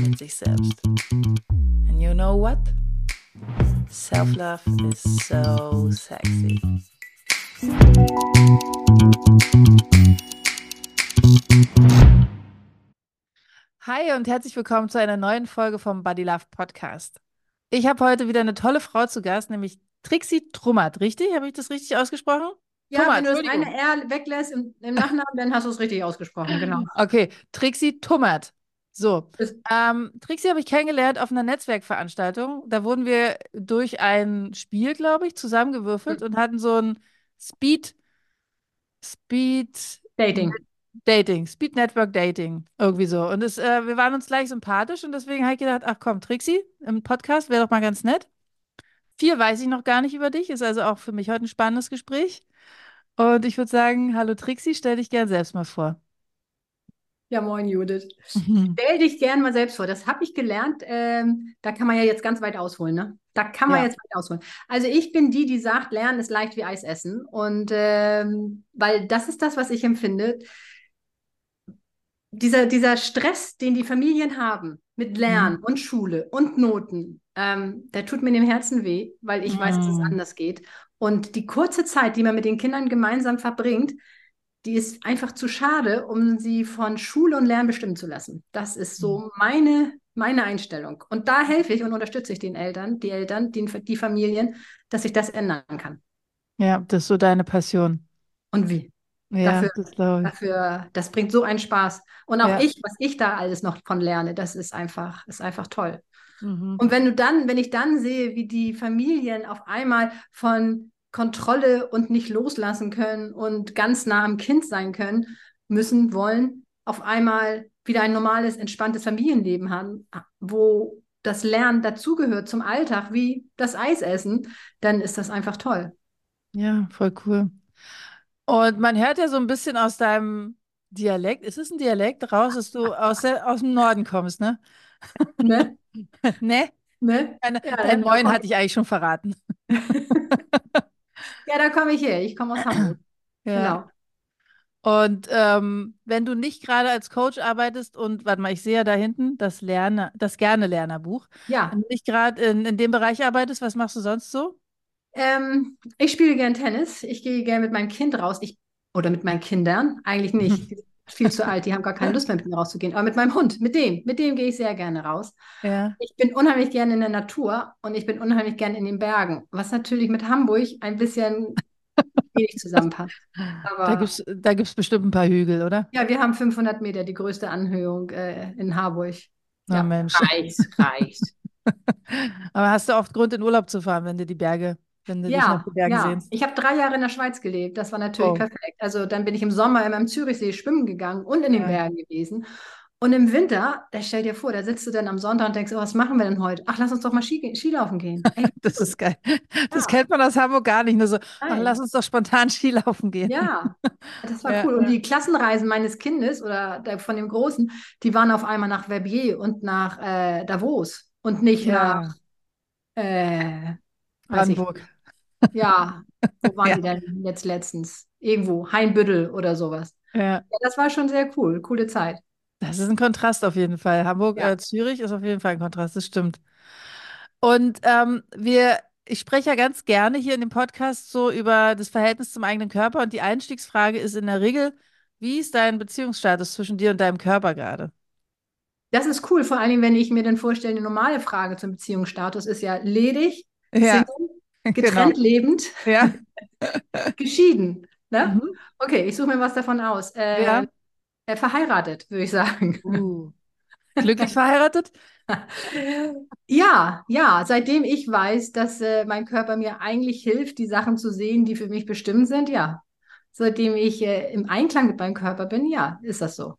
mit sich selbst. And you know what? Self-love is so sexy. Hi und herzlich willkommen zu einer neuen Folge vom Body Love Podcast. Ich habe heute wieder eine tolle Frau zu Gast, nämlich Trixie Trummert, richtig? Habe ich das richtig ausgesprochen? Ja, Tummert, wenn du das eine R weglässt im, im Nachnamen, dann hast du es richtig ausgesprochen, genau. Okay, Trixie Tummert. So, ähm, Trixie habe ich kennengelernt auf einer Netzwerkveranstaltung. Da wurden wir durch ein Spiel, glaube ich, zusammengewürfelt mhm. und hatten so ein Speed, Speed Dating. Dating, Speed Network Dating, irgendwie so. Und es, äh, wir waren uns gleich sympathisch und deswegen habe ich gedacht, ach komm, Trixie, im Podcast wäre doch mal ganz nett. Viel weiß ich noch gar nicht über dich, ist also auch für mich heute ein spannendes Gespräch. Und ich würde sagen, hallo Trixie, stell dich gern selbst mal vor. Ja, moin Judith. Mhm. Stell dich gern mal selbst vor. Das habe ich gelernt. Ähm, da kann man ja jetzt ganz weit ausholen. Ne? Da kann man ja. jetzt weit ausholen. Also ich bin die, die sagt, Lernen ist leicht wie Eis essen. Und ähm, weil das ist das, was ich empfinde. Dieser, dieser Stress, den die Familien haben mit Lernen mhm. und Schule und Noten, ähm, der tut mir im Herzen weh, weil ich mhm. weiß, dass es mhm. anders geht. Und die kurze Zeit, die man mit den Kindern gemeinsam verbringt, die ist einfach zu schade, um sie von Schule und Lernen bestimmen zu lassen. Das ist so mhm. meine, meine Einstellung. Und da helfe ich und unterstütze ich den Eltern, die Eltern, die, die Familien, dass ich das ändern kann. Ja, das ist so deine Passion. Und wie? Ja, dafür, das dafür, das bringt so einen Spaß. Und auch ja. ich, was ich da alles noch von lerne, das ist einfach, ist einfach toll. Mhm. Und wenn du dann, wenn ich dann sehe, wie die Familien auf einmal von Kontrolle und nicht loslassen können und ganz nah am Kind sein können, müssen, wollen, auf einmal wieder ein normales, entspanntes Familienleben haben, wo das Lernen dazugehört zum Alltag, wie das Eisessen, dann ist das einfach toll. Ja, voll cool. Und man hört ja so ein bisschen aus deinem Dialekt, ist es ein Dialekt raus, dass du aus, der, aus dem Norden kommst, ne? Ne? ne? Ne? Deine, ja, dein Moin hatte ich eigentlich schon verraten. ja, da komme ich her. Ich komme aus Hamburg. ja. Genau. Und ähm, wenn du nicht gerade als Coach arbeitest und, warte mal, ich sehe ja da hinten das Lerne, das Gerne-Lernerbuch. Ja. Wenn du nicht gerade in, in dem Bereich arbeitest, was machst du sonst so? Ähm, ich spiele gern Tennis. Ich gehe gern mit meinem Kind raus. Ich, oder mit meinen Kindern. Eigentlich nicht. viel zu alt, die haben gar keine Lust mehr mit mir rauszugehen. Aber mit meinem Hund, mit dem, mit dem gehe ich sehr gerne raus. Ja. Ich bin unheimlich gerne in der Natur und ich bin unheimlich gerne in den Bergen, was natürlich mit Hamburg ein bisschen wenig zusammenpasst. Aber da gibt es da gibt's bestimmt ein paar Hügel, oder? Ja, wir haben 500 Meter, die größte Anhöhung äh, in Harburg. Oh, ja, Mensch. Reicht, reicht. Aber hast du oft Grund, in Urlaub zu fahren, wenn du die Berge wenn du ja, dich nach den Bergen ja. sehnst. Ich habe drei Jahre in der Schweiz gelebt. Das war natürlich oh. perfekt. Also dann bin ich im Sommer immer im Zürichsee schwimmen gegangen und in den ja. Bergen gewesen. Und im Winter, da stell dir vor, da sitzt du dann am Sonntag und denkst, oh, was machen wir denn heute? Ach, lass uns doch mal Ski, Skilaufen gehen. Ey, das ist geil. Das kennt man aus Hamburg gar nicht. Nur so, ach, lass uns doch spontan Skilaufen gehen. Ja, das war ja, cool. Und die Klassenreisen meines Kindes oder von dem Großen, die waren auf einmal nach Verbier und nach äh, Davos und nicht nach äh, Brandenburg. Ja, wo waren ja. die denn jetzt letztens? Irgendwo, Hainbüttel oder sowas. Ja. ja. Das war schon sehr cool, coole Zeit. Das ist ein Kontrast auf jeden Fall. Hamburg, ja. äh, Zürich ist auf jeden Fall ein Kontrast, das stimmt. Und ähm, wir, ich spreche ja ganz gerne hier in dem Podcast so über das Verhältnis zum eigenen Körper und die Einstiegsfrage ist in der Regel, wie ist dein Beziehungsstatus zwischen dir und deinem Körper gerade? Das ist cool, vor allem wenn ich mir dann vorstelle, eine normale Frage zum Beziehungsstatus ist ja ledig, ja. Single, getrennt genau. lebend, ja. geschieden. Ne? Mhm. Okay, ich suche mir was davon aus. Äh, ja. äh, verheiratet, würde ich sagen. Uh. Glücklich verheiratet? ja, ja, seitdem ich weiß, dass äh, mein Körper mir eigentlich hilft, die Sachen zu sehen, die für mich bestimmt sind, ja. Seitdem ich äh, im Einklang mit meinem Körper bin, ja, ist das so.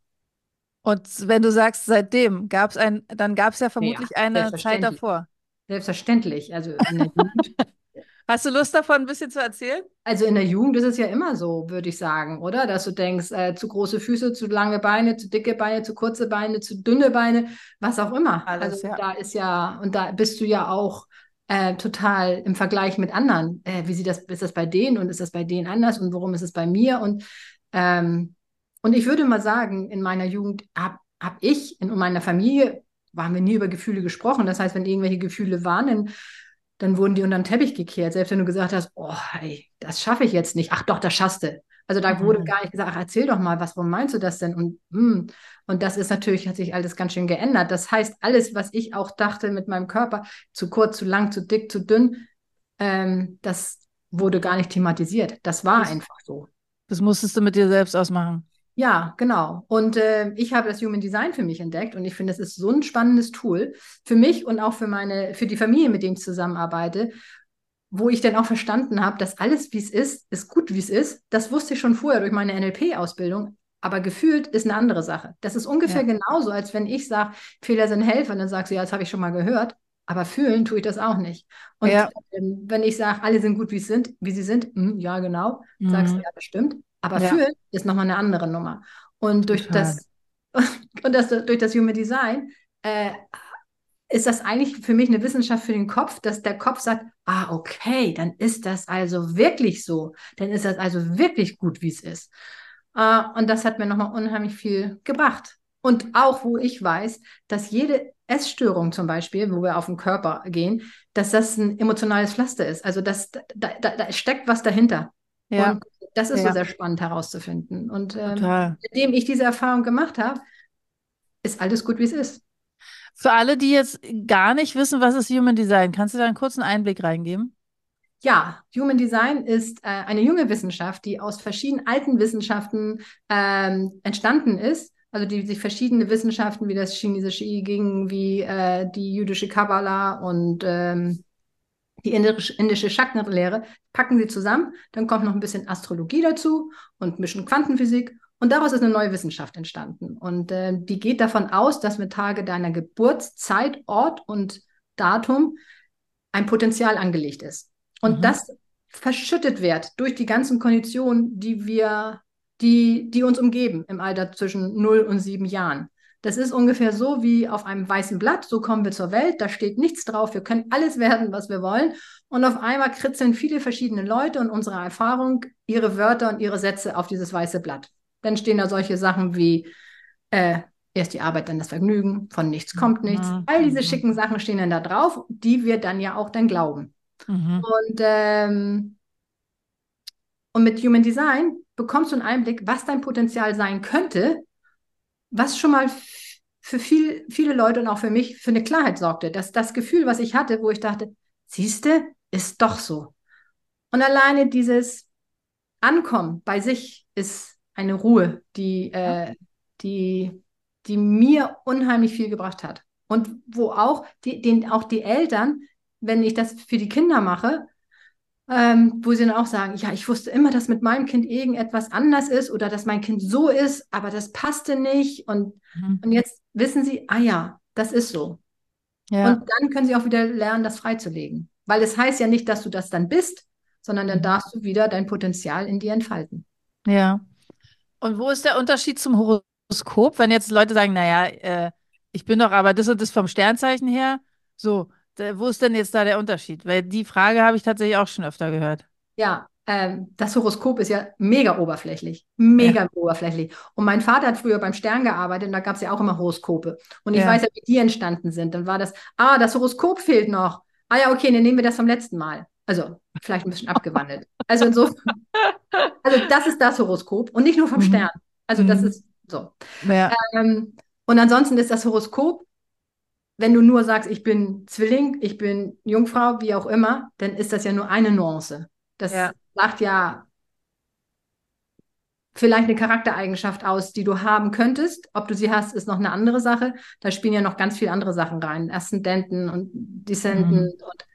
Und wenn du sagst, seitdem gab es ein, dann gab es ja vermutlich ja, eine Zeit davor. Selbstverständlich. Also Hast du Lust davon ein bisschen zu erzählen? Also in der Jugend ist es ja immer so, würde ich sagen, oder? Dass du denkst, äh, zu große Füße, zu lange Beine, zu dicke Beine, zu kurze Beine, zu dünne Beine, was auch immer. Alles, also ja. da ist ja, und da bist du ja auch äh, total im Vergleich mit anderen. Äh, wie sieht das, ist das bei denen und ist das bei denen anders und warum ist es bei mir? Und, ähm, und ich würde mal sagen, in meiner Jugend habe hab ich in meiner Familie, waren wir nie über Gefühle gesprochen. Das heißt, wenn irgendwelche Gefühle waren, dann dann wurden die unter den Teppich gekehrt. Selbst wenn du gesagt hast, oh, ey, das schaffe ich jetzt nicht. Ach doch, das schaffst du. Also da mhm. wurde gar nicht gesagt, ach, erzähl doch mal, was, warum meinst du das denn? Und, hm, und das ist natürlich, hat sich alles ganz schön geändert. Das heißt, alles, was ich auch dachte mit meinem Körper, zu kurz, zu lang, zu dick, zu dünn, ähm, das wurde gar nicht thematisiert. Das war das, einfach so. Das musstest du mit dir selbst ausmachen. Ja, genau. Und äh, ich habe das Human Design für mich entdeckt und ich finde, es ist so ein spannendes Tool für mich und auch für meine, für die Familie, mit denen ich zusammenarbeite, wo ich dann auch verstanden habe, dass alles, wie es ist, ist gut, wie es ist. Das wusste ich schon vorher durch meine NLP-Ausbildung. Aber gefühlt ist eine andere Sache. Das ist ungefähr ja. genauso, als wenn ich sage, Fehler sind Helfer, und dann sagst du, ja, das habe ich schon mal gehört. Aber fühlen tue ich das auch nicht. Und ja. ähm, wenn ich sage, alle sind gut, wie sie sind, wie sie sind, mh, ja, genau, mhm. sagst du, ja, bestimmt. Aber ja. fühlen ist nochmal eine andere Nummer. Und durch das, und das durch das Human Design äh, ist das eigentlich für mich eine Wissenschaft für den Kopf, dass der Kopf sagt, ah, okay, dann ist das also wirklich so. Dann ist das also wirklich gut, wie es ist. Äh, und das hat mir nochmal unheimlich viel gebracht. Und auch, wo ich weiß, dass jede Essstörung zum Beispiel, wo wir auf den Körper gehen, dass das ein emotionales Pflaster ist. Also das, da, da, da steckt was dahinter. Ja. Und das ist ja. so sehr spannend herauszufinden. Und ähm, seitdem ich diese Erfahrung gemacht habe, ist alles gut, wie es ist. Für alle, die jetzt gar nicht wissen, was ist Human Design, kannst du da einen kurzen Einblick reingeben? Ja, Human Design ist äh, eine junge Wissenschaft, die aus verschiedenen alten Wissenschaften ähm, entstanden ist. Also die sich verschiedene Wissenschaften wie das chinesische I Ging, wie äh, die jüdische Kabbala und ähm, die indische, indische Chakrenlehre, packen sie zusammen, dann kommt noch ein bisschen Astrologie dazu und ein bisschen Quantenphysik und daraus ist eine neue Wissenschaft entstanden. Und äh, die geht davon aus, dass mit Tage deiner Geburtszeit, Ort und Datum ein Potenzial angelegt ist. Und mhm. das verschüttet wird durch die ganzen Konditionen, die wir, die, die uns umgeben im Alter zwischen 0 und 7 Jahren. Das ist ungefähr so wie auf einem weißen Blatt. So kommen wir zur Welt. Da steht nichts drauf. Wir können alles werden, was wir wollen. Und auf einmal kritzeln viele verschiedene Leute und unsere Erfahrung ihre Wörter und ihre Sätze auf dieses weiße Blatt. Dann stehen da solche Sachen wie äh, erst die Arbeit, dann das Vergnügen, von nichts kommt nichts. Mhm. All diese mhm. schicken Sachen stehen dann da drauf, die wir dann ja auch dann glauben. Mhm. Und, ähm, und mit Human Design bekommst du einen Einblick, was dein Potenzial sein könnte, was schon mal für viel, viele Leute und auch für mich für eine Klarheit sorgte. Dass das Gefühl, was ich hatte, wo ich dachte, siehste, ist doch so. Und alleine dieses Ankommen bei sich ist eine Ruhe, die, äh, die, die mir unheimlich viel gebracht hat. Und wo auch die, den, auch die Eltern, wenn ich das für die Kinder mache, ähm, wo sie dann auch sagen, ja, ich wusste immer, dass mit meinem Kind irgendetwas anders ist oder dass mein Kind so ist, aber das passte nicht. Und, mhm. und jetzt wissen sie, ah ja, das ist so. Ja. Und dann können sie auch wieder lernen, das freizulegen. Weil es heißt ja nicht, dass du das dann bist, sondern dann mhm. darfst du wieder dein Potenzial in dir entfalten. Ja. Und wo ist der Unterschied zum Horoskop, wenn jetzt Leute sagen, naja, äh, ich bin doch aber das und das vom Sternzeichen her, so, wo ist denn jetzt da der Unterschied? Weil die Frage habe ich tatsächlich auch schon öfter gehört. Ja, ähm, das Horoskop ist ja mega oberflächlich. Mega ja. oberflächlich. Und mein Vater hat früher beim Stern gearbeitet und da gab es ja auch immer Horoskope. Und ich ja. weiß ja, wie die entstanden sind. Dann war das, ah, das Horoskop fehlt noch. Ah ja, okay, dann nehmen wir das vom letzten Mal. Also vielleicht ein bisschen abgewandelt. Also insofern, also das ist das Horoskop und nicht nur vom mhm. Stern. Also das mhm. ist so. Ja. Ähm, und ansonsten ist das Horoskop wenn du nur sagst, ich bin Zwilling, ich bin Jungfrau, wie auch immer, dann ist das ja nur eine Nuance. Das ja. sagt ja vielleicht eine Charaktereigenschaft aus, die du haben könntest. Ob du sie hast, ist noch eine andere Sache. Da spielen ja noch ganz viele andere Sachen rein. Aszendenten und Descendenten mhm. und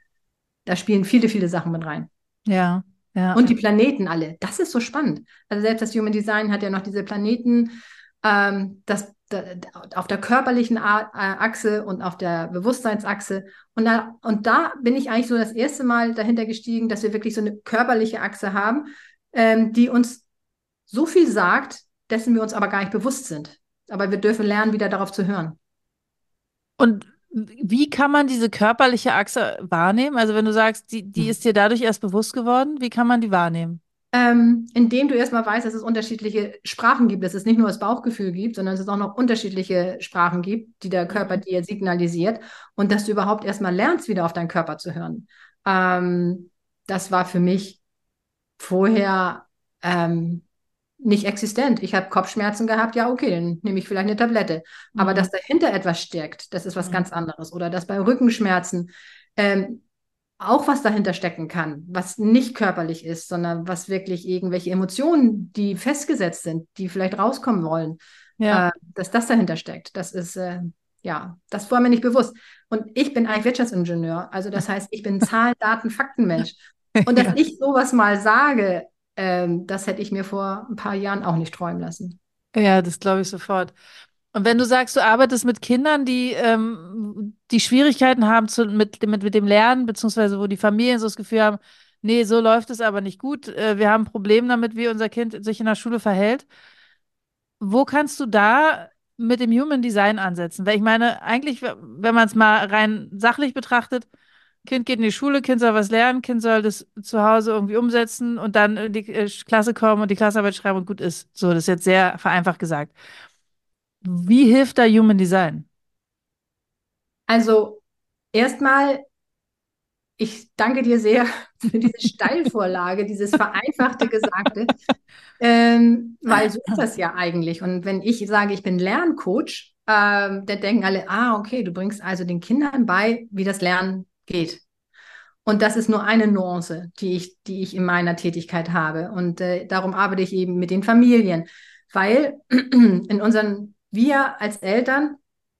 da spielen viele, viele Sachen mit rein. Ja. Ja. Und die Planeten alle. Das ist so spannend. Also selbst das Human Design hat ja noch diese Planeten. Ähm, das auf der körperlichen Achse und auf der Bewusstseinsachse. Und da, und da bin ich eigentlich so das erste Mal dahinter gestiegen, dass wir wirklich so eine körperliche Achse haben, ähm, die uns so viel sagt, dessen wir uns aber gar nicht bewusst sind. Aber wir dürfen lernen, wieder darauf zu hören. Und wie kann man diese körperliche Achse wahrnehmen? Also wenn du sagst, die, die hm. ist dir dadurch erst bewusst geworden, wie kann man die wahrnehmen? Ähm, indem du erstmal weißt, dass es unterschiedliche Sprachen gibt, dass es nicht nur das Bauchgefühl gibt, sondern dass es auch noch unterschiedliche Sprachen gibt, die der Körper mhm. dir signalisiert und dass du überhaupt erstmal lernst, wieder auf deinen Körper zu hören. Ähm, das war für mich vorher ähm, nicht existent. Ich habe Kopfschmerzen gehabt, ja, okay, dann nehme ich vielleicht eine Tablette. Mhm. Aber dass dahinter etwas steckt, das ist was mhm. ganz anderes. Oder dass bei Rückenschmerzen ähm, auch was dahinter stecken kann, was nicht körperlich ist, sondern was wirklich irgendwelche Emotionen, die festgesetzt sind, die vielleicht rauskommen wollen, ja. äh, dass das dahinter steckt. Das ist, äh, ja, das war mir nicht bewusst. Und ich bin eigentlich Wirtschaftsingenieur, also das heißt, ich bin Zahlen, Daten, Faktenmensch. Und dass ja. ich sowas mal sage, ähm, das hätte ich mir vor ein paar Jahren auch nicht träumen lassen. Ja, das glaube ich sofort. Und wenn du sagst, du arbeitest mit Kindern, die, ähm, die Schwierigkeiten haben zu, mit, mit, mit dem Lernen, beziehungsweise wo die Familien so das Gefühl haben, nee, so läuft es aber nicht gut, äh, wir haben ein Problem damit, wie unser Kind sich in der Schule verhält. Wo kannst du da mit dem Human Design ansetzen? Weil ich meine, eigentlich, wenn man es mal rein sachlich betrachtet, Kind geht in die Schule, Kind soll was lernen, Kind soll das zu Hause irgendwie umsetzen und dann in die äh, Klasse kommen und die Klassarbeit schreiben und gut ist. So, das ist jetzt sehr vereinfacht gesagt. Wie hilft da Human Design? Also erstmal, ich danke dir sehr für diese Steilvorlage, dieses vereinfachte Gesagte, ähm, weil so ist das ja eigentlich. Und wenn ich sage, ich bin Lerncoach, ähm, dann denken alle, ah, okay, du bringst also den Kindern bei, wie das Lernen geht. Und das ist nur eine Nuance, die ich, die ich in meiner Tätigkeit habe. Und äh, darum arbeite ich eben mit den Familien, weil in unseren wir als Eltern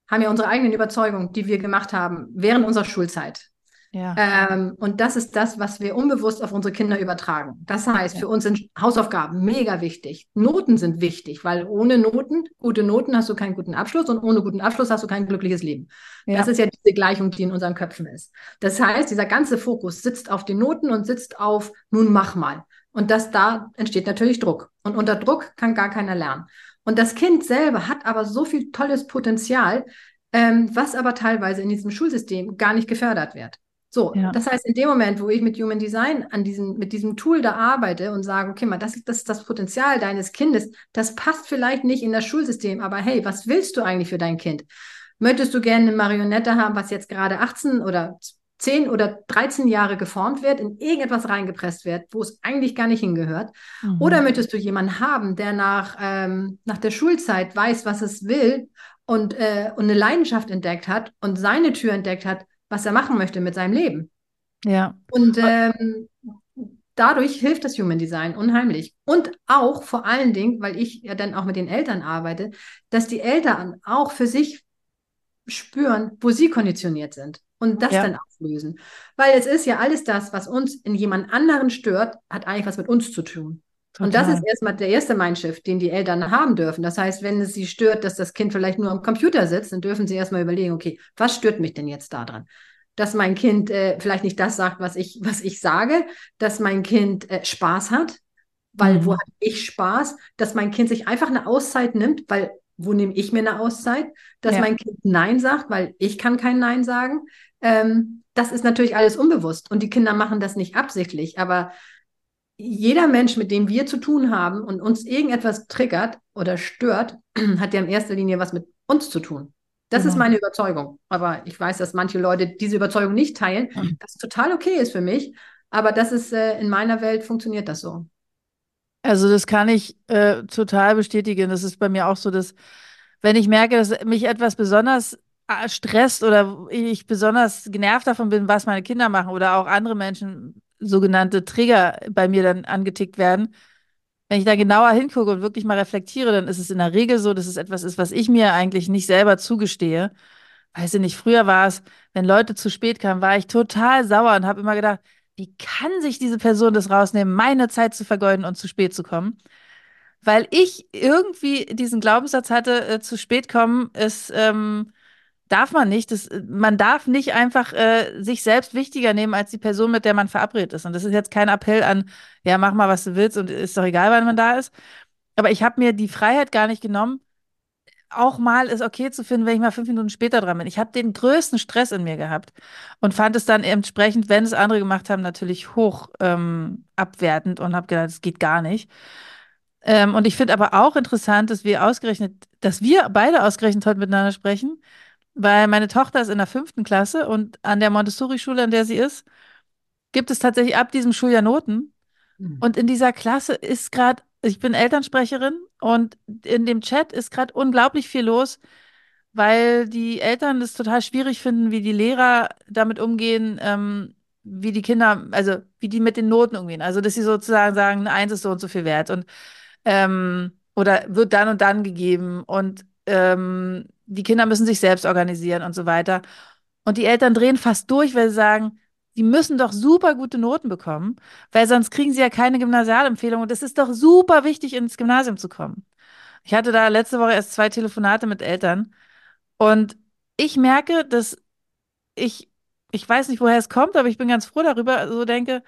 haben ja unsere eigenen Überzeugungen, die wir gemacht haben während unserer Schulzeit. Ja. Ähm, und das ist das, was wir unbewusst auf unsere Kinder übertragen. Das heißt, ja. für uns sind Hausaufgaben mega wichtig. Noten sind wichtig, weil ohne Noten, gute Noten hast du keinen guten Abschluss und ohne guten Abschluss hast du kein glückliches Leben. Ja. Das ist ja diese Gleichung, die in unseren Köpfen ist. Das heißt, dieser ganze Fokus sitzt auf den Noten und sitzt auf, nun mach mal. Und das da entsteht natürlich Druck. Und unter Druck kann gar keiner lernen. Und das Kind selber hat aber so viel tolles Potenzial, ähm, was aber teilweise in diesem Schulsystem gar nicht gefördert wird. So, ja. das heißt, in dem Moment, wo ich mit Human Design an diesem, mit diesem Tool da arbeite und sage, okay, mal, das, das ist das Potenzial deines Kindes, das passt vielleicht nicht in das Schulsystem, aber hey, was willst du eigentlich für dein Kind? Möchtest du gerne eine Marionette haben, was jetzt gerade 18 oder 10 oder 13 Jahre geformt wird, in irgendetwas reingepresst wird, wo es eigentlich gar nicht hingehört? Mhm. Oder möchtest du jemanden haben, der nach, ähm, nach der Schulzeit weiß, was es will und, äh, und eine Leidenschaft entdeckt hat und seine Tür entdeckt hat, was er machen möchte mit seinem Leben? Ja. Und ähm, dadurch hilft das Human Design unheimlich. Und auch vor allen Dingen, weil ich ja dann auch mit den Eltern arbeite, dass die Eltern auch für sich spüren, wo sie konditioniert sind und das ja. dann auflösen. Weil es ist ja alles das, was uns in jemand anderen stört, hat eigentlich was mit uns zu tun. Total. Und das ist erstmal der erste Mindshift, den die Eltern haben dürfen. Das heißt, wenn es sie stört, dass das Kind vielleicht nur am Computer sitzt, dann dürfen sie erstmal überlegen, okay, was stört mich denn jetzt daran? Dass mein Kind äh, vielleicht nicht das sagt, was ich, was ich sage, dass mein Kind äh, Spaß hat, weil mhm. wo habe ich Spaß, dass mein Kind sich einfach eine Auszeit nimmt, weil wo nehme ich mir eine Auszeit, dass ja. mein Kind Nein sagt, weil ich kann kein Nein sagen, ähm, das ist natürlich alles unbewusst und die Kinder machen das nicht absichtlich, aber jeder Mensch, mit dem wir zu tun haben und uns irgendetwas triggert oder stört, hat ja in erster Linie was mit uns zu tun. Das genau. ist meine Überzeugung. Aber ich weiß, dass manche Leute diese Überzeugung nicht teilen, was total okay ist für mich. Aber das ist äh, in meiner Welt funktioniert das so. Also das kann ich äh, total bestätigen. Das ist bei mir auch so, dass wenn ich merke, dass mich etwas besonders äh, stresst oder ich besonders genervt davon bin, was meine Kinder machen oder auch andere Menschen, sogenannte Trigger bei mir dann angetickt werden, wenn ich da genauer hingucke und wirklich mal reflektiere, dann ist es in der Regel so, dass es etwas ist, was ich mir eigentlich nicht selber zugestehe. Weiß ich nicht, früher war es, wenn Leute zu spät kamen, war ich total sauer und habe immer gedacht, wie kann sich diese Person das rausnehmen, meine Zeit zu vergeuden und zu spät zu kommen? weil ich irgendwie diesen Glaubenssatz hatte, äh, zu spät kommen ist, ähm, darf man nicht. Das, man darf nicht einfach äh, sich selbst wichtiger nehmen als die Person, mit der man verabredet ist. Und das ist jetzt kein Appell an, ja, mach mal, was du willst und ist doch egal, wann man da ist. Aber ich habe mir die Freiheit gar nicht genommen, auch mal es okay zu finden, wenn ich mal fünf Minuten später dran bin. Ich habe den größten Stress in mir gehabt und fand es dann entsprechend, wenn es andere gemacht haben, natürlich hoch ähm, abwertend und habe gedacht, es geht gar nicht. Ähm, und ich finde aber auch interessant, dass wir ausgerechnet, dass wir beide ausgerechnet heute miteinander sprechen, weil meine Tochter ist in der fünften Klasse und an der Montessori-Schule, an der sie ist, gibt es tatsächlich ab diesem Schuljahr Noten. Mhm. Und in dieser Klasse ist gerade, ich bin Elternsprecherin und in dem Chat ist gerade unglaublich viel los, weil die Eltern es total schwierig finden, wie die Lehrer damit umgehen, ähm, wie die Kinder, also wie die mit den Noten umgehen. Also, dass sie sozusagen sagen, eine Eins ist so und so viel wert und ähm, oder wird dann und dann gegeben und ähm, die Kinder müssen sich selbst organisieren und so weiter. Und die Eltern drehen fast durch, weil sie sagen, die müssen doch super gute Noten bekommen, weil sonst kriegen sie ja keine Gymnasialempfehlung. Und es ist doch super wichtig, ins Gymnasium zu kommen. Ich hatte da letzte Woche erst zwei Telefonate mit Eltern und ich merke, dass ich, ich weiß nicht, woher es kommt, aber ich bin ganz froh darüber, so denke,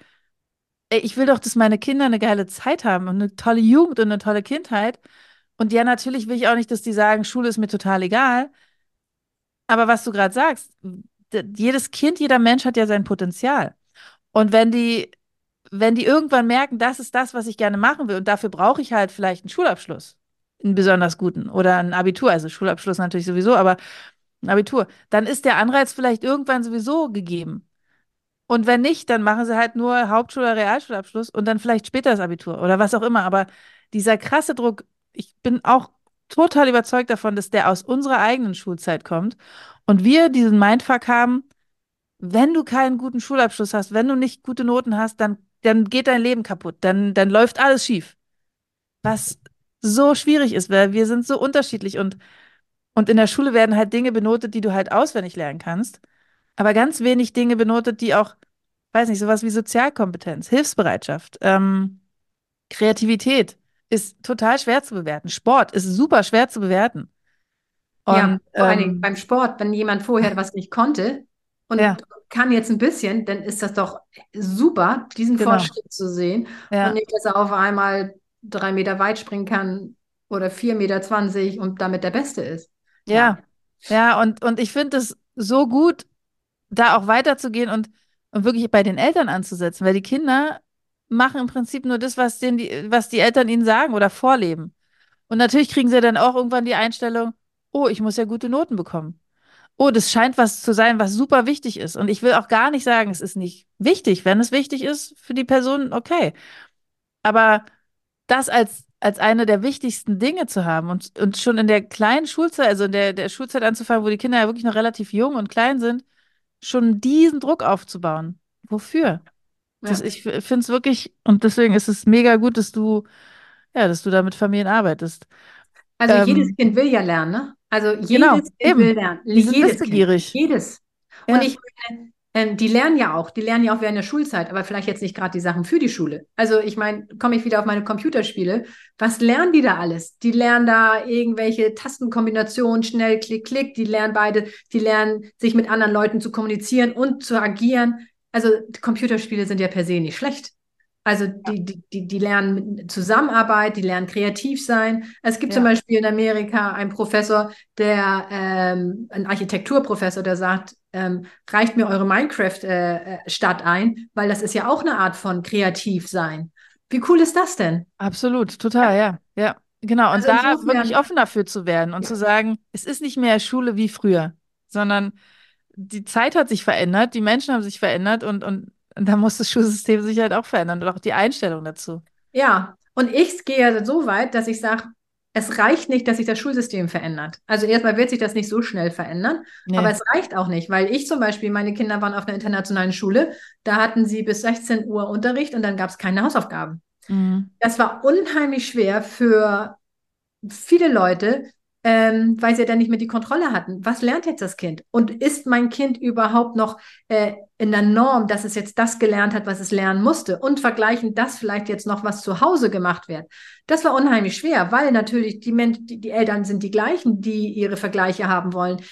ich will doch, dass meine Kinder eine geile Zeit haben und eine tolle Jugend und eine tolle Kindheit. Und ja, natürlich will ich auch nicht, dass die sagen, Schule ist mir total egal. Aber was du gerade sagst, jedes Kind, jeder Mensch hat ja sein Potenzial. Und wenn die, wenn die irgendwann merken, das ist das, was ich gerne machen will, und dafür brauche ich halt vielleicht einen Schulabschluss, einen besonders guten oder ein Abitur, also Schulabschluss natürlich sowieso, aber ein Abitur, dann ist der Anreiz vielleicht irgendwann sowieso gegeben. Und wenn nicht, dann machen sie halt nur Hauptschul- oder Realschulabschluss und dann vielleicht später das Abitur oder was auch immer. Aber dieser krasse Druck, ich bin auch total überzeugt davon, dass der aus unserer eigenen Schulzeit kommt und wir diesen Mindfuck haben, wenn du keinen guten Schulabschluss hast, wenn du nicht gute Noten hast, dann, dann geht dein Leben kaputt, dann, dann läuft alles schief. Was so schwierig ist, weil wir sind so unterschiedlich und, und in der Schule werden halt Dinge benotet, die du halt auswendig lernen kannst, aber ganz wenig Dinge benotet, die auch, weiß nicht, sowas wie Sozialkompetenz, Hilfsbereitschaft, ähm, Kreativität, ist total schwer zu bewerten. Sport ist super schwer zu bewerten. Und, ja, vor allen Dingen ähm, beim Sport, wenn jemand vorher was nicht konnte und ja. kann jetzt ein bisschen, dann ist das doch super, diesen genau. Fortschritt zu sehen. Ja. Und nicht, dass er auf einmal drei Meter weit springen kann oder vier Meter zwanzig und damit der Beste ist. Ja, ja, ja und, und ich finde es so gut, da auch weiterzugehen und, und wirklich bei den Eltern anzusetzen, weil die Kinder machen im Prinzip nur das, was, den die, was die Eltern ihnen sagen oder vorleben. Und natürlich kriegen sie dann auch irgendwann die Einstellung, oh, ich muss ja gute Noten bekommen. Oh, das scheint was zu sein, was super wichtig ist. Und ich will auch gar nicht sagen, es ist nicht wichtig. Wenn es wichtig ist für die Person, okay. Aber das als, als eine der wichtigsten Dinge zu haben und, und schon in der kleinen Schulzeit, also in der, der Schulzeit anzufangen, wo die Kinder ja wirklich noch relativ jung und klein sind, schon diesen Druck aufzubauen. Wofür? Das, ich finde es wirklich, und deswegen ist es mega gut, dass du, ja, dass du da mit Familien arbeitest. Also ähm, jedes Kind will ja lernen, ne? Also jedes genau, Kind eben. will lernen. Die sind jedes Kind. Jedes. Ja. Und ich meine, ähm, die lernen ja auch, die lernen ja auch während der Schulzeit, aber vielleicht jetzt nicht gerade die Sachen für die Schule. Also ich meine, komme ich wieder auf meine Computerspiele. Was lernen die da alles? Die lernen da irgendwelche Tastenkombinationen, schnell, klick, klick. Die lernen beide, die lernen, sich mit anderen Leuten zu kommunizieren und zu agieren also Computerspiele sind ja per se nicht schlecht. Also die, die, die, die lernen Zusammenarbeit, die lernen kreativ sein. Es gibt ja. zum Beispiel in Amerika einen Professor, der, ähm, ein Architekturprofessor, der sagt, ähm, reicht mir eure Minecraft-Stadt äh, äh ein, weil das ist ja auch eine Art von kreativ sein. Wie cool ist das denn? Absolut, total, ja. Ja, ja. genau. Und also da wirklich offen dafür zu werden und ja. zu sagen, es ist nicht mehr Schule wie früher, sondern die Zeit hat sich verändert, die Menschen haben sich verändert und, und, und da muss das Schulsystem sich halt auch verändern und auch die Einstellung dazu. Ja, und ich gehe so weit, dass ich sage, es reicht nicht, dass sich das Schulsystem verändert. Also erstmal wird sich das nicht so schnell verändern, nee. aber es reicht auch nicht, weil ich zum Beispiel, meine Kinder waren auf einer internationalen Schule, da hatten sie bis 16 Uhr Unterricht und dann gab es keine Hausaufgaben. Mhm. Das war unheimlich schwer für viele Leute, ähm, weil sie ja dann nicht mehr die Kontrolle hatten. Was lernt jetzt das Kind? Und ist mein Kind überhaupt noch äh, in der Norm, dass es jetzt das gelernt hat, was es lernen musste? Und vergleichen das vielleicht jetzt noch, was zu Hause gemacht wird. Das war unheimlich schwer, weil natürlich die, Men die, die Eltern sind die gleichen, die ihre Vergleiche haben wollen.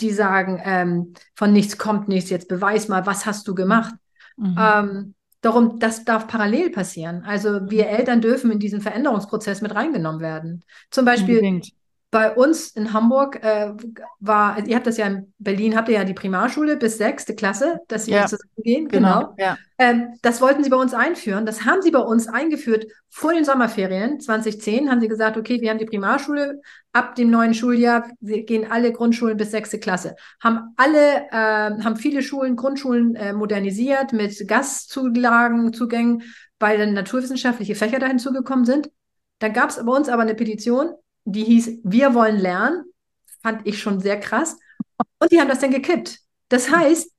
Die sagen, ähm, von nichts kommt nichts, jetzt beweis mal, was hast du gemacht? Mhm. Ähm, Darum, das darf parallel passieren. Also wir Eltern dürfen in diesen Veränderungsprozess mit reingenommen werden. Zum Beispiel Unbedingt bei uns in Hamburg äh, war, also ihr habt das ja in Berlin, habt ihr ja die Primarschule bis sechste Klasse, dass sie ja. zusammengehen. Genau. genau. Ja. Ähm, das wollten sie bei uns einführen. Das haben sie bei uns eingeführt vor den Sommerferien 2010. Haben sie gesagt, okay, wir haben die Primarschule ab dem neuen Schuljahr. Gehen alle Grundschulen bis sechste Klasse. Haben alle, äh, haben viele Schulen, Grundschulen äh, modernisiert mit Gastzulagen, Zugängen, weil dann naturwissenschaftliche Fächer da hinzugekommen sind. Dann gab es bei uns aber eine Petition, die hieß Wir wollen lernen. Fand ich schon sehr krass. Und die haben das dann gekippt. Das heißt,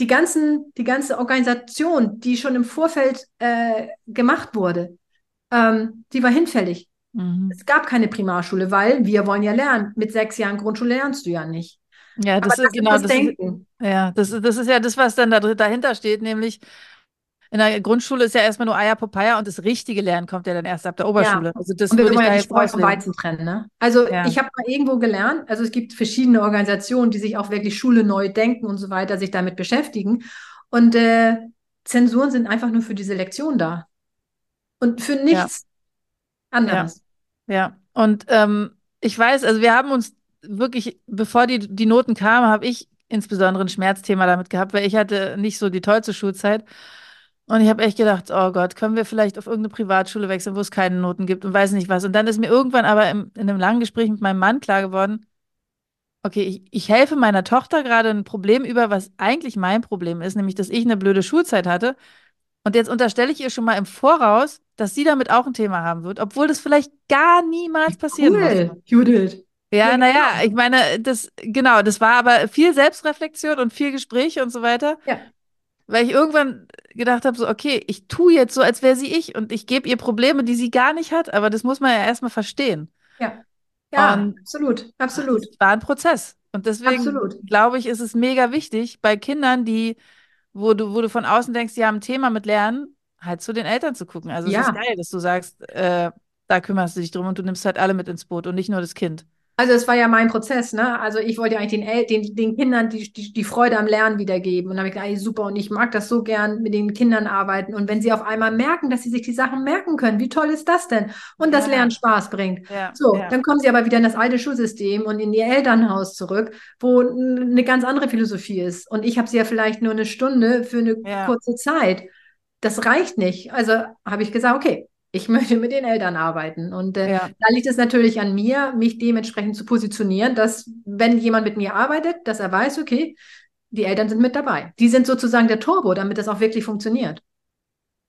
die, ganzen, die ganze Organisation, die schon im Vorfeld äh, gemacht wurde, ähm, die war hinfällig. Mhm. Es gab keine Primarschule, weil wir wollen ja lernen. Mit sechs Jahren Grundschule lernst du ja nicht. Ja, das Aber ist genau das. Denken. Ist, ja, das, das ist ja das, was dann da, dahinter steht, nämlich in der Grundschule ist ja erstmal nur Eier Popeye und das richtige Lernen kommt ja dann erst ab der Oberschule. Ja. Also das und wir würde ich ja die Spreu vom Weizen trennen. Ne? Also ja. ich habe mal irgendwo gelernt, also es gibt verschiedene Organisationen, die sich auch wirklich Schule neu denken und so weiter, sich damit beschäftigen. Und äh, Zensuren sind einfach nur für diese Lektion da. Und für nichts ja. anderes. Ja, ja. und ähm, ich weiß, also wir haben uns wirklich, bevor die, die Noten kamen, habe ich insbesondere ein Schmerzthema damit gehabt, weil ich hatte nicht so die tollste Schulzeit. Und ich habe echt gedacht, oh Gott, können wir vielleicht auf irgendeine Privatschule wechseln, wo es keine Noten gibt und weiß nicht was. Und dann ist mir irgendwann aber im, in einem langen Gespräch mit meinem Mann klar geworden, okay, ich, ich helfe meiner Tochter gerade ein Problem über, was eigentlich mein Problem ist, nämlich, dass ich eine blöde Schulzeit hatte. Und jetzt unterstelle ich ihr schon mal im Voraus, dass sie damit auch ein Thema haben wird, obwohl das vielleicht gar niemals passieren cool, muss. Judith. Ja, ja naja, genau. ich meine, das, genau, das war aber viel Selbstreflexion und viel Gespräch und so weiter. Ja. Weil ich irgendwann gedacht habe, so, okay, ich tue jetzt so, als wäre sie ich und ich gebe ihr Probleme, die sie gar nicht hat, aber das muss man ja erstmal verstehen. Ja. Ja, und absolut, absolut. Das war ein Prozess. Und deswegen glaube ich, ist es mega wichtig, bei Kindern, die, wo du, wo du von außen denkst, die haben ein Thema mit Lernen, halt zu den Eltern zu gucken. Also ja. es ist geil, dass du sagst, äh, da kümmerst du dich drum und du nimmst halt alle mit ins Boot und nicht nur das Kind. Also es war ja mein Prozess, ne? Also ich wollte eigentlich den, El den, den Kindern die, die, die Freude am Lernen wiedergeben. Und dann habe ich gedacht, ey, super, und ich mag das so gern mit den Kindern arbeiten. Und wenn sie auf einmal merken, dass sie sich die Sachen merken können, wie toll ist das denn? Und das ja. Lernen Spaß bringt. Ja. So, ja. dann kommen sie aber wieder in das alte Schulsystem und in ihr Elternhaus zurück, wo eine ganz andere Philosophie ist. Und ich habe sie ja vielleicht nur eine Stunde für eine kurze Zeit. Das reicht nicht. Also habe ich gesagt, okay, ich möchte mit den Eltern arbeiten. Und äh, ja. da liegt es natürlich an mir, mich dementsprechend zu positionieren, dass wenn jemand mit mir arbeitet, dass er weiß, okay, die Eltern sind mit dabei. Die sind sozusagen der Turbo, damit das auch wirklich funktioniert.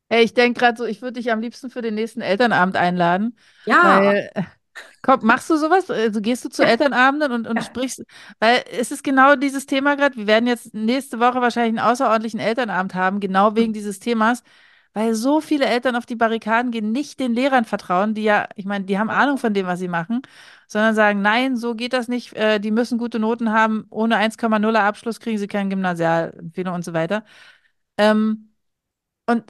Hey, ich denke gerade so, ich würde dich am liebsten für den nächsten Elternabend einladen. Ja. Weil, komm, machst du sowas? Also gehst du zu ja. Elternabenden und, und ja. sprichst, weil es ist genau dieses Thema gerade. Wir werden jetzt nächste Woche wahrscheinlich einen außerordentlichen Elternabend haben, genau wegen mhm. dieses Themas weil so viele Eltern auf die Barrikaden gehen, nicht den Lehrern vertrauen, die ja, ich meine, die haben Ahnung von dem, was sie machen, sondern sagen, nein, so geht das nicht, äh, die müssen gute Noten haben, ohne 1,0er Abschluss kriegen sie keine Gymnasialempfehlung und so weiter. Ähm, und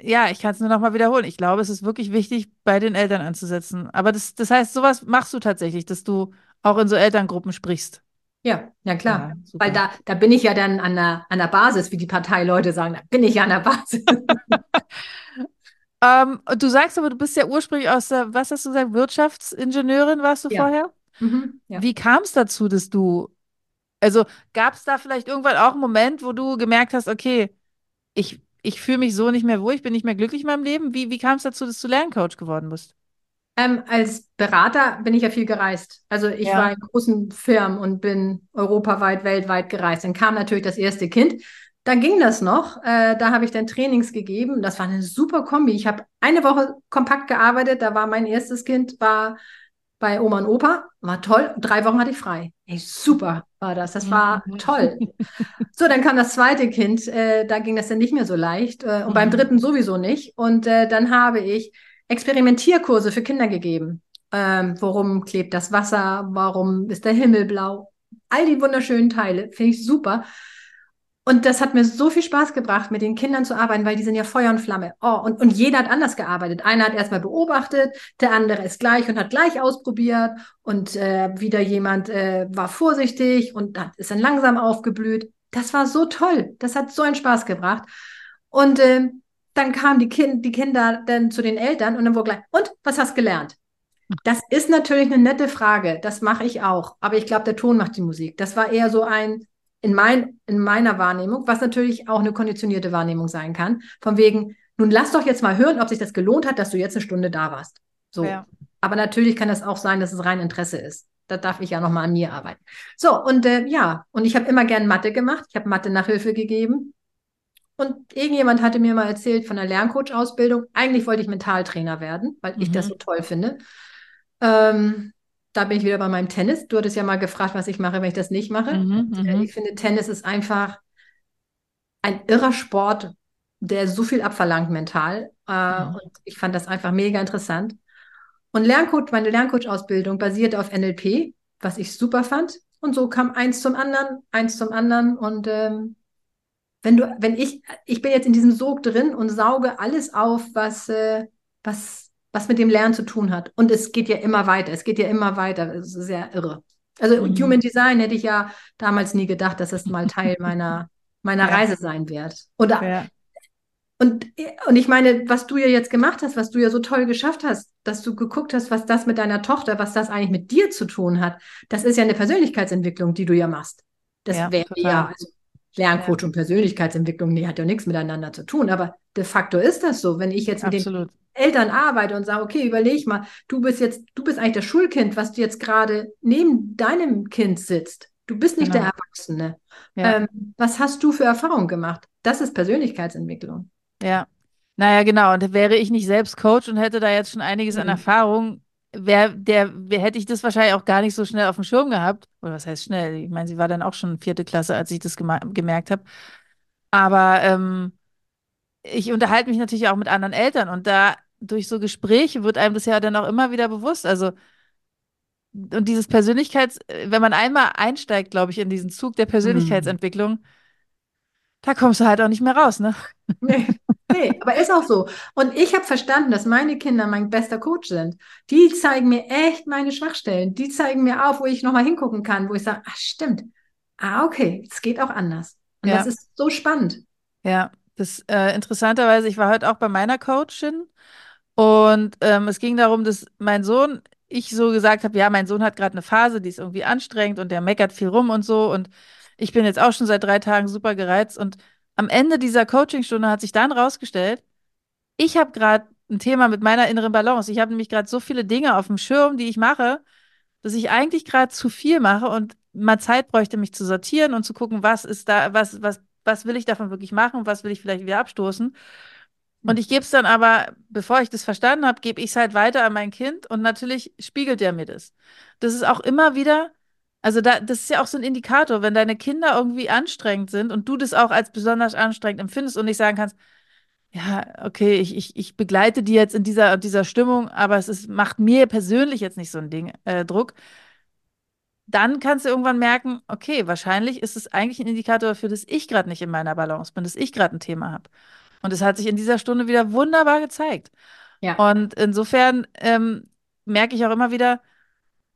ja, ich kann es nur noch mal wiederholen. Ich glaube, es ist wirklich wichtig, bei den Eltern anzusetzen. Aber das, das heißt, sowas machst du tatsächlich, dass du auch in so Elterngruppen sprichst. Ja, ja klar. Ja, Weil da, da bin ich ja dann an der, an der Basis, wie die Parteileute sagen, da bin ich ja an der Basis. ähm, du sagst aber, du bist ja ursprünglich aus der, was hast du gesagt, Wirtschaftsingenieurin warst du ja. vorher? Mhm, ja. Wie kam es dazu, dass du, also gab es da vielleicht irgendwann auch einen Moment, wo du gemerkt hast, okay, ich, ich fühle mich so nicht mehr wohl, ich bin nicht mehr glücklich in meinem Leben? Wie, wie kam es dazu, dass du Lerncoach geworden bist? Ähm, als Berater bin ich ja viel gereist. Also ich ja. war in großen Firmen und bin europaweit, weltweit gereist. Dann kam natürlich das erste Kind. Dann ging das noch. Äh, da habe ich dann Trainings gegeben. Das war eine super Kombi. Ich habe eine Woche kompakt gearbeitet. Da war mein erstes Kind, war bei Oma und Opa. War toll. Drei Wochen hatte ich frei. Ey, super war das. Das war mhm. toll. So, dann kam das zweite Kind. Äh, da ging das dann nicht mehr so leicht. Äh, und mhm. beim dritten sowieso nicht. Und äh, dann habe ich Experimentierkurse für Kinder gegeben. ähm, worum klebt das Wasser, warum ist der Himmel blau. All die wunderschönen Teile, finde ich super. Und das hat mir so viel Spaß gebracht, mit den Kindern zu arbeiten, weil die sind ja Feuer und Flamme. Oh, und, und jeder hat anders gearbeitet. Einer hat erstmal beobachtet, der andere ist gleich und hat gleich ausprobiert. Und äh, wieder jemand äh, war vorsichtig und hat, ist dann langsam aufgeblüht. Das war so toll. Das hat so einen Spaß gebracht. Und äh, dann kamen die, kind, die Kinder dann zu den Eltern und dann wurde gleich, und was hast du gelernt? Das ist natürlich eine nette Frage. Das mache ich auch. Aber ich glaube, der Ton macht die Musik. Das war eher so ein, in, mein, in meiner Wahrnehmung, was natürlich auch eine konditionierte Wahrnehmung sein kann, von wegen, nun lass doch jetzt mal hören, ob sich das gelohnt hat, dass du jetzt eine Stunde da warst. So. Ja. Aber natürlich kann das auch sein, dass es rein Interesse ist. Da darf ich ja nochmal an mir arbeiten. So, und äh, ja, und ich habe immer gern Mathe gemacht. Ich habe Mathe Nachhilfe gegeben. Und irgendjemand hatte mir mal erzählt von der Lerncoach-Ausbildung. Eigentlich wollte ich Mentaltrainer werden, weil mhm. ich das mhm. so toll finde. Ähm, da bin ich wieder bei meinem Tennis. Du hattest ja mal gefragt, was ich mache, wenn ich das nicht mache. Mhm, mhm. ich finde, Tennis ist einfach ein irrer Sport, der so viel abverlangt mental. Äh, mhm. Und ich fand das einfach mega interessant. Und Lerncoach, meine Lerncoach-Ausbildung basiert auf NLP, was ich super fand. Und so kam eins zum anderen, eins zum anderen. Und ähm, wenn du, wenn ich, ich bin jetzt in diesem Sog drin und sauge alles auf, was, äh, was was mit dem Lernen zu tun hat. Und es geht ja immer weiter. Es geht ja immer weiter. Es ist sehr irre. Also mhm. Human Design hätte ich ja damals nie gedacht, dass es mal Teil meiner, meiner ja. Reise sein wird. Oder ja. Und, und ich meine, was du ja jetzt gemacht hast, was du ja so toll geschafft hast, dass du geguckt hast, was das mit deiner Tochter, was das eigentlich mit dir zu tun hat, das ist ja eine Persönlichkeitsentwicklung, die du ja machst. Das ja, wäre ja, also Lerncoach ja. und Persönlichkeitsentwicklung, die hat ja nichts miteinander zu tun, aber de facto ist das so. Wenn ich jetzt mit Absolut. den Eltern arbeite und sage, okay, überleg mal, du bist jetzt, du bist eigentlich das Schulkind, was jetzt gerade neben deinem Kind sitzt. Du bist nicht genau. der Erwachsene. Ja. Ähm, was hast du für Erfahrungen gemacht? Das ist Persönlichkeitsentwicklung. Ja. Naja, genau. Und wäre ich nicht selbst Coach und hätte da jetzt schon einiges mhm. an Erfahrung, wär, der, wär, hätte ich das wahrscheinlich auch gar nicht so schnell auf dem Schirm gehabt. Oder was heißt schnell? Ich meine, sie war dann auch schon vierte Klasse, als ich das gemerkt habe. Aber ähm, ich unterhalte mich natürlich auch mit anderen Eltern und da durch so Gespräche wird einem das ja dann auch immer wieder bewusst. Also, und dieses Persönlichkeits, wenn man einmal einsteigt, glaube ich, in diesen Zug der Persönlichkeitsentwicklung, mhm. da kommst du halt auch nicht mehr raus, ne? Nee, nee aber ist auch so. Und ich habe verstanden, dass meine Kinder mein bester Coach sind. Die zeigen mir echt meine Schwachstellen. Die zeigen mir auf, wo ich nochmal hingucken kann, wo ich sage, ach stimmt. Ah, okay, es geht auch anders. Und ja. das ist so spannend. Ja, das äh, interessanterweise, ich war heute auch bei meiner Coachin und ähm, es ging darum, dass mein Sohn, ich so gesagt habe, ja, mein Sohn hat gerade eine Phase, die ist irgendwie anstrengend und der meckert viel rum und so. Und ich bin jetzt auch schon seit drei Tagen super gereizt. Und am Ende dieser Coachingstunde hat sich dann rausgestellt, ich habe gerade ein Thema mit meiner inneren Balance. Ich habe nämlich gerade so viele Dinge auf dem Schirm, die ich mache, dass ich eigentlich gerade zu viel mache und mal Zeit bräuchte, mich zu sortieren und zu gucken, was ist da, was, was, was will ich davon wirklich machen, was will ich vielleicht wieder abstoßen. Und ich gebe es dann aber, bevor ich das verstanden habe, gebe ich es halt weiter an mein Kind und natürlich spiegelt er mir das. Das ist auch immer wieder, also da, das ist ja auch so ein Indikator, wenn deine Kinder irgendwie anstrengend sind und du das auch als besonders anstrengend empfindest und nicht sagen kannst, ja, okay, ich, ich, ich begleite die jetzt in dieser, dieser Stimmung, aber es ist, macht mir persönlich jetzt nicht so ein Ding, äh, Druck. Dann kannst du irgendwann merken, okay, wahrscheinlich ist es eigentlich ein Indikator dafür, dass ich gerade nicht in meiner Balance bin, dass ich gerade ein Thema habe. Und es hat sich in dieser Stunde wieder wunderbar gezeigt. Ja. Und insofern ähm, merke ich auch immer wieder,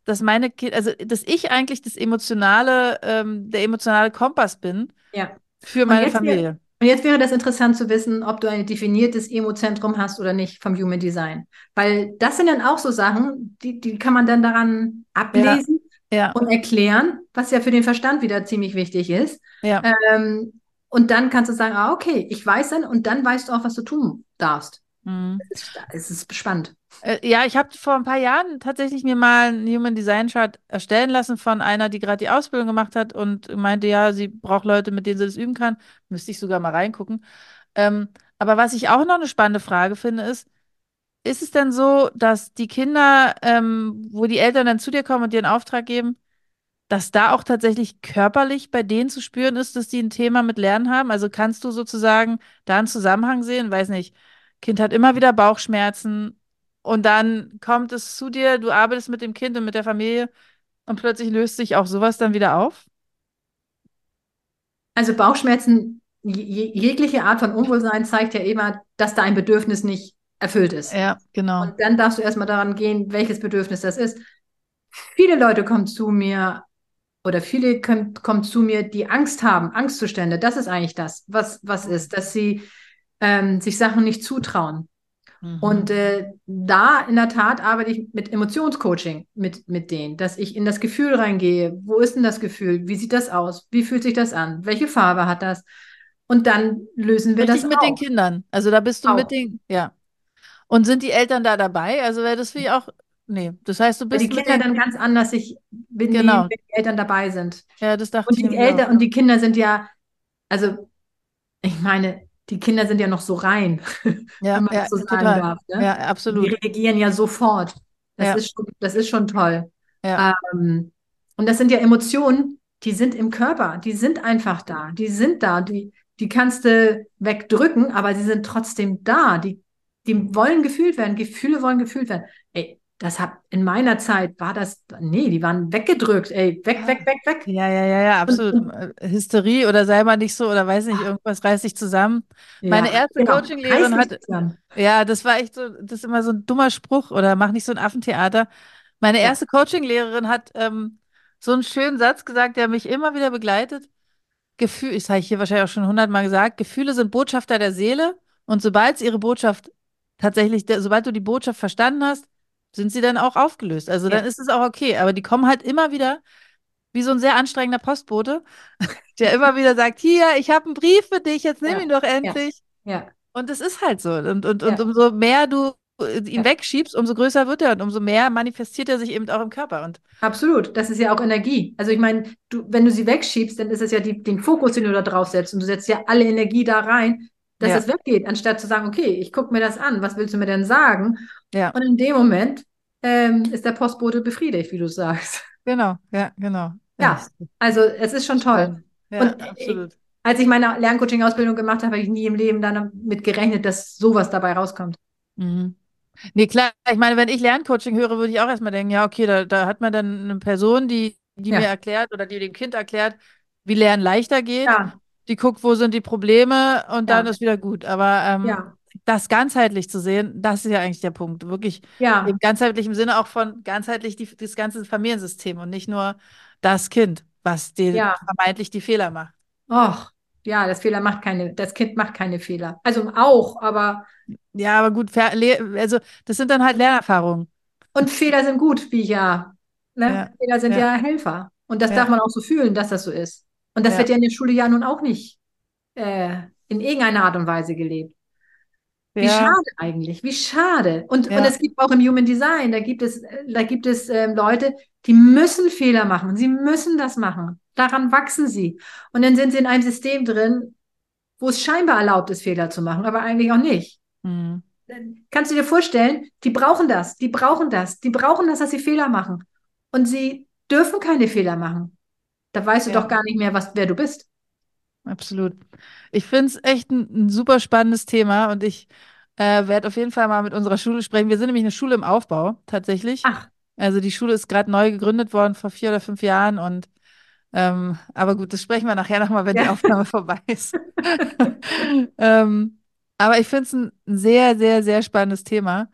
dass meine Kinder, also dass ich eigentlich das emotionale, ähm, der emotionale Kompass bin ja. für meine Familie. Und jetzt wäre das interessant zu wissen, ob du ein definiertes Emozentrum hast oder nicht vom Human Design. Weil das sind dann auch so Sachen, die, die kann man dann daran ablesen ja. Ja. und erklären, was ja für den Verstand wieder ziemlich wichtig ist. Ja. Ähm, und dann kannst du sagen, ah, okay, ich weiß dann und dann weißt du auch, was du tun darfst. Mhm. Es, ist, es ist spannend. Äh, ja, ich habe vor ein paar Jahren tatsächlich mir mal einen Human Design Chart erstellen lassen von einer, die gerade die Ausbildung gemacht hat und meinte, ja, sie braucht Leute, mit denen sie das üben kann. Müsste ich sogar mal reingucken. Ähm, aber was ich auch noch eine spannende Frage finde, ist, ist es denn so, dass die Kinder, ähm, wo die Eltern dann zu dir kommen und dir einen Auftrag geben, dass da auch tatsächlich körperlich bei denen zu spüren ist, dass die ein Thema mit Lernen haben? Also kannst du sozusagen da einen Zusammenhang sehen? Weiß nicht, Kind hat immer wieder Bauchschmerzen, und dann kommt es zu dir, du arbeitest mit dem Kind und mit der Familie und plötzlich löst sich auch sowas dann wieder auf? Also Bauchschmerzen, jegliche Art von Unwohlsein zeigt ja immer, dass da ein Bedürfnis nicht erfüllt ist. Ja, genau. Und dann darfst du erstmal daran gehen, welches Bedürfnis das ist. Viele Leute kommen zu mir oder viele können, kommen zu mir, die Angst haben, Angstzustände. Das ist eigentlich das, was, was mhm. ist, dass sie ähm, sich Sachen nicht zutrauen. Mhm. Und äh, da in der Tat arbeite ich mit Emotionscoaching mit, mit denen, dass ich in das Gefühl reingehe. Wo ist denn das Gefühl? Wie sieht das aus? Wie fühlt sich das an? Welche Farbe hat das? Und dann lösen wir Richtig das mit auf. den Kindern. Also da bist du auch. mit den, ja. Und sind die Eltern da dabei? Also wäre das für auch Nee, das heißt, du bist. Weil die Kinder dann ganz anders sich benehmen, genau. wenn die Eltern dabei sind. Ja, das dachte und die ich. Eltern auch. und die Kinder sind ja, also ich meine, die Kinder sind ja noch so rein, ja, wenn man ja, das so sagen total. darf. Ne? Ja, absolut. Die reagieren ja sofort. Das, ja. Ist, schon, das ist schon toll. Ja. Ähm, und das sind ja Emotionen, die sind im Körper, die sind einfach da, die sind da, die, die kannst du wegdrücken, aber sie sind trotzdem da. Die, die wollen gefühlt werden, Gefühle wollen gefühlt werden. Ey, das hat in meiner Zeit war das, nee, die waren weggedrückt, ey, weg, weg, weg, weg. Ja, ja, ja, ja, absolut. Und, und, Hysterie oder sei mal nicht so oder weiß nicht, irgendwas reißt sich zusammen. Ja, Meine erste genau. Coachinglehrerin hat, ja, das war echt so, das ist immer so ein dummer Spruch oder mach nicht so ein Affentheater. Meine ja. erste Coachinglehrerin hat ähm, so einen schönen Satz gesagt, der mich immer wieder begleitet. Gefühl, ich sage hier wahrscheinlich auch schon hundertmal gesagt, Gefühle sind Botschafter der Seele und sobald sie ihre Botschaft tatsächlich, sobald du die Botschaft verstanden hast, sind sie dann auch aufgelöst. Also ja. dann ist es auch okay. Aber die kommen halt immer wieder wie so ein sehr anstrengender Postbote, der immer wieder sagt, hier, ich habe einen Brief für dich, jetzt nimm ja. ihn doch endlich. Ja. ja. Und es ist halt so. Und, und, und umso mehr du ihn wegschiebst, umso größer wird er und umso mehr manifestiert er sich eben auch im Körper. Und Absolut, das ist ja auch Energie. Also ich meine, du, wenn du sie wegschiebst, dann ist es ja die, den Fokus, den du da drauf setzt und du setzt ja alle Energie da rein, dass ja. es weggeht, anstatt zu sagen, okay, ich gucke mir das an, was willst du mir denn sagen? Ja. Und in dem Moment ähm, ist der Postbote befriedigt, wie du sagst. Genau, ja, genau. Ja, also es ist schon toll. Ja, und absolut. Ich, als ich meine Lerncoaching-Ausbildung gemacht habe, habe ich nie im Leben damit gerechnet, dass sowas dabei rauskommt. Mhm. Nee, klar, ich meine, wenn ich Lerncoaching höre, würde ich auch erstmal denken, ja, okay, da, da hat man dann eine Person, die, die ja. mir erklärt oder die dem Kind erklärt, wie Lernen leichter geht. Ja. Die guckt, wo sind die Probleme und ja. dann ist wieder gut. Aber ähm, ja das ganzheitlich zu sehen, das ist ja eigentlich der Punkt. Wirklich ja. im ganzheitlichen Sinne auch von ganzheitlich die, das ganze Familiensystem und nicht nur das Kind, was die, ja. vermeintlich die Fehler macht. Och, ja, das Fehler macht keine, das Kind macht keine Fehler. Also auch, aber. Ja, aber gut, also das sind dann halt Lernerfahrungen. Und Fehler sind gut, wie ja. Ne? Ja. Fehler sind ja. ja. Helfer. Und das darf man auch so fühlen, dass das so ist. Und das wird ja in der Schule ja nun auch nicht äh, in irgendeiner Art und Weise gelebt. Wie ja. schade eigentlich, wie schade. Und, ja. und es gibt auch im Human Design, da gibt es, da gibt es ähm, Leute, die müssen Fehler machen. Sie müssen das machen. Daran wachsen sie. Und dann sind sie in einem System drin, wo es scheinbar erlaubt ist, Fehler zu machen, aber eigentlich auch nicht. Mhm. Kannst du dir vorstellen, die brauchen das, die brauchen das, die brauchen das, dass sie Fehler machen. Und sie dürfen keine Fehler machen. Da weißt du ja. doch gar nicht mehr, was, wer du bist. Absolut. Ich finde es echt ein, ein, super spannendes Thema und ich äh, werde auf jeden Fall mal mit unserer Schule sprechen. Wir sind nämlich eine Schule im Aufbau, tatsächlich. Ach. Also die Schule ist gerade neu gegründet worden vor vier oder fünf Jahren und ähm, aber gut, das sprechen wir nachher nochmal, wenn ja. die Aufnahme vorbei ist. ähm, aber ich finde es ein sehr, sehr, sehr spannendes Thema.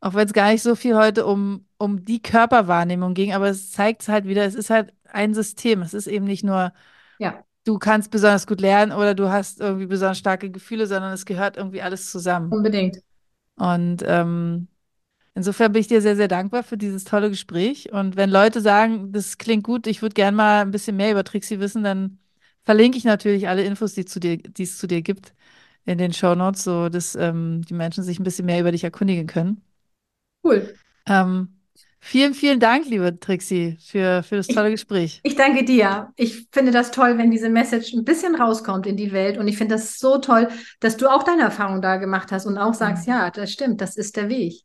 Auch wenn es gar nicht so viel heute um, um die Körperwahrnehmung ging, aber es zeigt halt wieder, es ist halt ein System. Es ist eben nicht nur ja du kannst besonders gut lernen oder du hast irgendwie besonders starke Gefühle, sondern es gehört irgendwie alles zusammen. Unbedingt. Und ähm, insofern bin ich dir sehr, sehr dankbar für dieses tolle Gespräch. Und wenn Leute sagen, das klingt gut, ich würde gerne mal ein bisschen mehr über Trixie wissen, dann verlinke ich natürlich alle Infos, die, zu dir, die es zu dir gibt, in den Show Notes, so dass ähm, die Menschen sich ein bisschen mehr über dich erkundigen können. Cool. Ähm, Vielen, vielen Dank, liebe Trixie, für, für das tolle Gespräch. Ich, danke dir. Ich finde das toll, wenn diese Message ein bisschen rauskommt in die Welt. Und ich finde das so toll, dass du auch deine Erfahrung da gemacht hast und auch sagst, ja, das stimmt, das ist der Weg.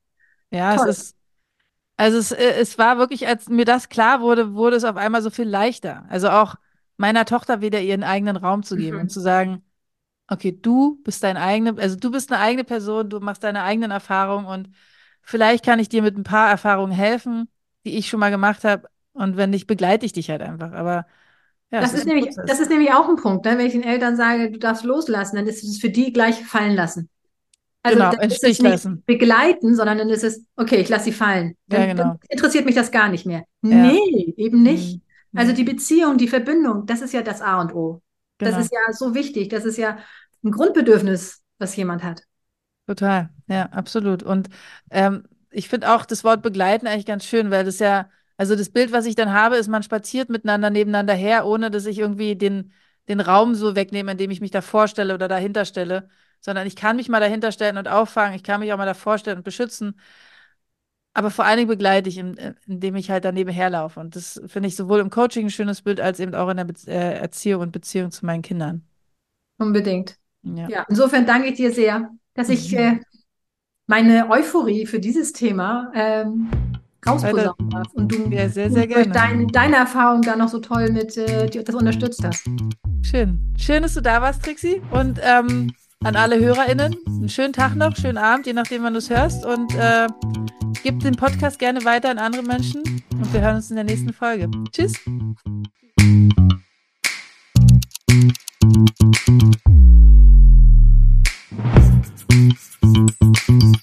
Ja, toll. es ist. Also es, äh, es war wirklich, als mir das klar wurde, wurde es auf einmal so viel leichter. Also auch meiner Tochter wieder ihren eigenen Raum zu geben mhm. und zu sagen, okay, du bist dein eigene, also du bist eine eigene Person, du machst deine eigenen Erfahrungen und vielleicht kann ich dir mit ein paar Erfahrungen helfen, die ich schon mal gemacht habe. Und wenn nicht, begleite ich dich halt einfach. Aber ja, das, ist, ist nämlich, das ist nämlich auch ein Punkt. Ne? Wenn ich den Eltern sage, du darfst loslassen, dann ist es für die gleich fallen lassen. Also genau, dann ist es nicht lassen. begleiten, sondern dann ist es, okay, ich lasse sie fallen. Dann, ja, genau. dann interessiert mich das gar nicht mehr. Ja. Nee, eben nicht. Mhm. Also die Beziehung, die Verbindung, das ist ja das A und O. Genau. Das ist ja so wichtig. Das ist ja ein Grundbedürfnis, was jemand hat. Total, ja, absolut. Und ähm, ich finde auch das Wort begleiten eigentlich ganz schön, weil das ja, also das Bild, was ich dann habe, ist, man spaziert miteinander nebeneinander her, ohne dass ich irgendwie den, den Raum so wegnehme, in dem ich mich da vorstelle oder dahinter stelle, sondern ich kann mich mal dahinter stellen und auffangen, ich kann mich auch mal davor stellen und beschützen. Aber vor allen Dingen begleite ich, indem ich halt daneben herlaufe. Und das finde ich sowohl im Coaching ein schönes Bild, als eben auch in der Be äh, Erziehung und Beziehung zu meinen Kindern. Unbedingt. Ja. ja. insofern danke ich dir sehr, dass ich mhm. äh, meine Euphorie für dieses Thema ähm, rausposaunen darf. Und du ja, sehr, sehr durch dein, deine Erfahrung da noch so toll mit, äh, das unterstützt hast. Schön. Schön, dass du da warst, Trixi. Und ähm, an alle HörerInnen, einen schönen Tag noch, schönen Abend, je nachdem, wann du es hörst. Und äh, gib den Podcast gerne weiter an andere Menschen. Und wir hören uns in der nächsten Folge. Tschüss. Thank you.